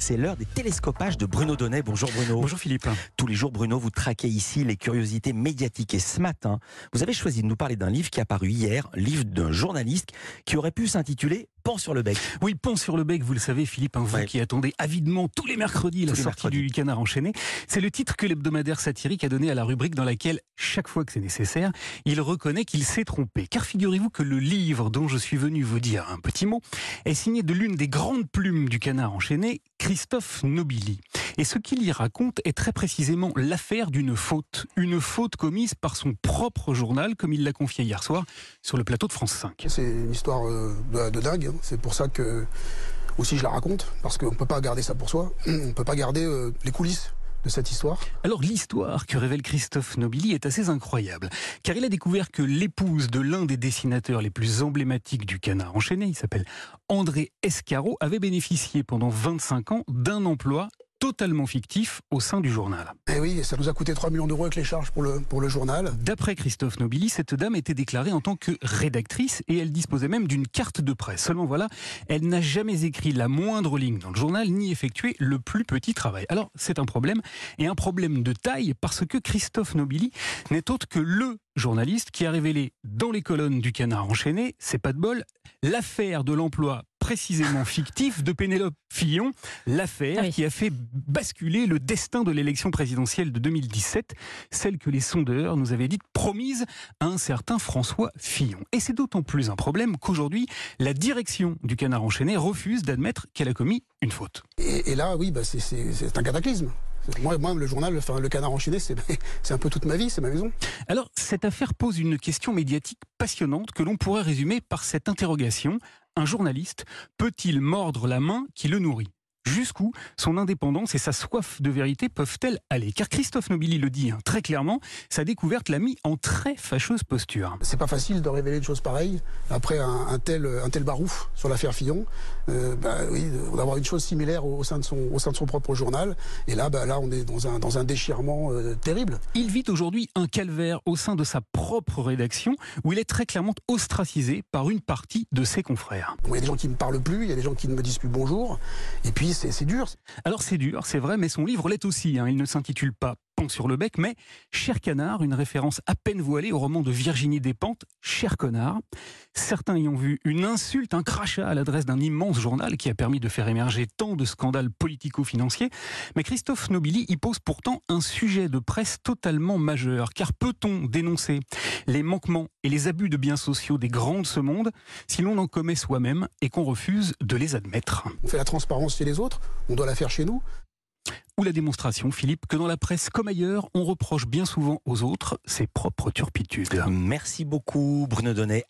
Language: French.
C'est l'heure des télescopages de Bruno Donnet. Bonjour Bruno. Bonjour Philippe. Tous les jours, Bruno, vous traquez ici les curiosités médiatiques. Et ce matin, vous avez choisi de nous parler d'un livre qui a paru hier, livre d'un journaliste qui aurait pu s'intituler Pan sur le bec. Oui, Pan sur le bec, vous le savez Philippe, un vous Ouais. qui attendez avidement tous les mercredis la les sortie mercredis. du canard enchaîné. C'est le titre que l'hebdomadaire satirique a donné à la rubrique dans laquelle, chaque fois que c'est nécessaire, il reconnaît qu'il s'est trompé. Car figurez-vous que le livre dont je suis venu vous dire un petit mot est signé de l'une des grandes plumes du canard enchaîné, Christophe Nobili. Et ce qu'il y raconte est très précisément l'affaire d'une faute. Une faute commise par son propre journal, comme il l'a confié hier soir sur le plateau de France 5. C'est une histoire euh, de, de dingue. hein. C'est pour ça que aussi je la raconte parce qu'on peut pas garder ça pour soi. On peut pas garder euh, les coulisses de cette histoire. Alors l'histoire que révèle Christophe Nobili est assez incroyable, car il a découvert que l'épouse de l'un des dessinateurs les plus emblématiques du canard enchaîné, il s'appelle André Escaro, avait bénéficié pendant 25 ans d'un emploi totalement fictif au sein du journal. Et Eh oui, ça nous a coûté 3 millions d'euros avec les charges pour le, pour le journal. D'après Christophe Nobili, cette dame était déclarée en tant que rédactrice et elle disposait même d'une carte de presse. Seulement voilà, elle n'a jamais écrit la moindre ligne dans le journal ni effectué le plus petit travail. Alors c'est un problème et un problème de taille parce que Christophe Nobili n'est autre que le journaliste qui a révélé dans les colonnes du Canard enchaîné, c'est pas de bol, l'affaire de l'emploi précisément fictif de Pénélope Fillon, l'affaire Ah oui. qui a fait basculer le destin de l'élection présidentielle de 2017, celle que les sondeurs nous avaient dite promise à un certain François Fillon. Et c'est d'autant plus un problème qu'aujourd'hui, la direction du Canard enchaîné refuse d'admettre qu'elle a commis une faute. Et, et là, oui, bah, c'est- un cataclysme. Moi, moi, le journal, enfin, le canard enchaîné, c'est un peu toute ma vie, c'est ma maison. Alors, cette affaire pose une question médiatique passionnante que l'on pourrait résumer par cette interrogation. Un journaliste peut-il mordre la main qui le nourrit? Jusqu'où son indépendance et sa soif de vérité peuvent-elles aller Car Christophe Nobili le dit hein, très clairement, sa découverte l'a mis en très fâcheuse posture. C'est pas facile de révéler une chose pareille après un, un tel, un tel barouf sur l'affaire Fillon. Euh, bah, oui, d'avoir une chose similaire au, au sein de son, au sein de son propre journal. Et là, bah, là, on est dans un, dans un déchirement euh, terrible. Il vit aujourd'hui un calvaire au sein de sa propre rédaction où il est très clairement ostracisé par une partie de ses confrères. Bon, Il y a des gens qui ne me parlent plus, il y a des gens qui ne me disent plus bonjour. Et puis, c'est dur. Alors c'est dur, c'est vrai, mais son livre l'est aussi. hein. Il ne s'intitule pas Pan sur le bec, mais Cher Canard, une référence à peine voilée au roman de Virginie Despentes, Cher Connard. Certains y ont vu une insulte, un crachat à l'adresse d'un immense journal qui a permis de faire émerger tant de scandales politico-financiers. Mais Christophe Nobili y pose pourtant un sujet de presse totalement majeur. Car peut-on dénoncer les manquements et les abus de biens sociaux des grands de ce monde si l'on en commet soi-même et qu'on refuse de les admettre On fait la transparence chez les autres, on doit la faire chez nous. ou la démonstration, Philippe, que dans la presse comme ailleurs, on reproche bien souvent aux autres ses propres turpitudes. Merci beaucoup Bruno Donnet.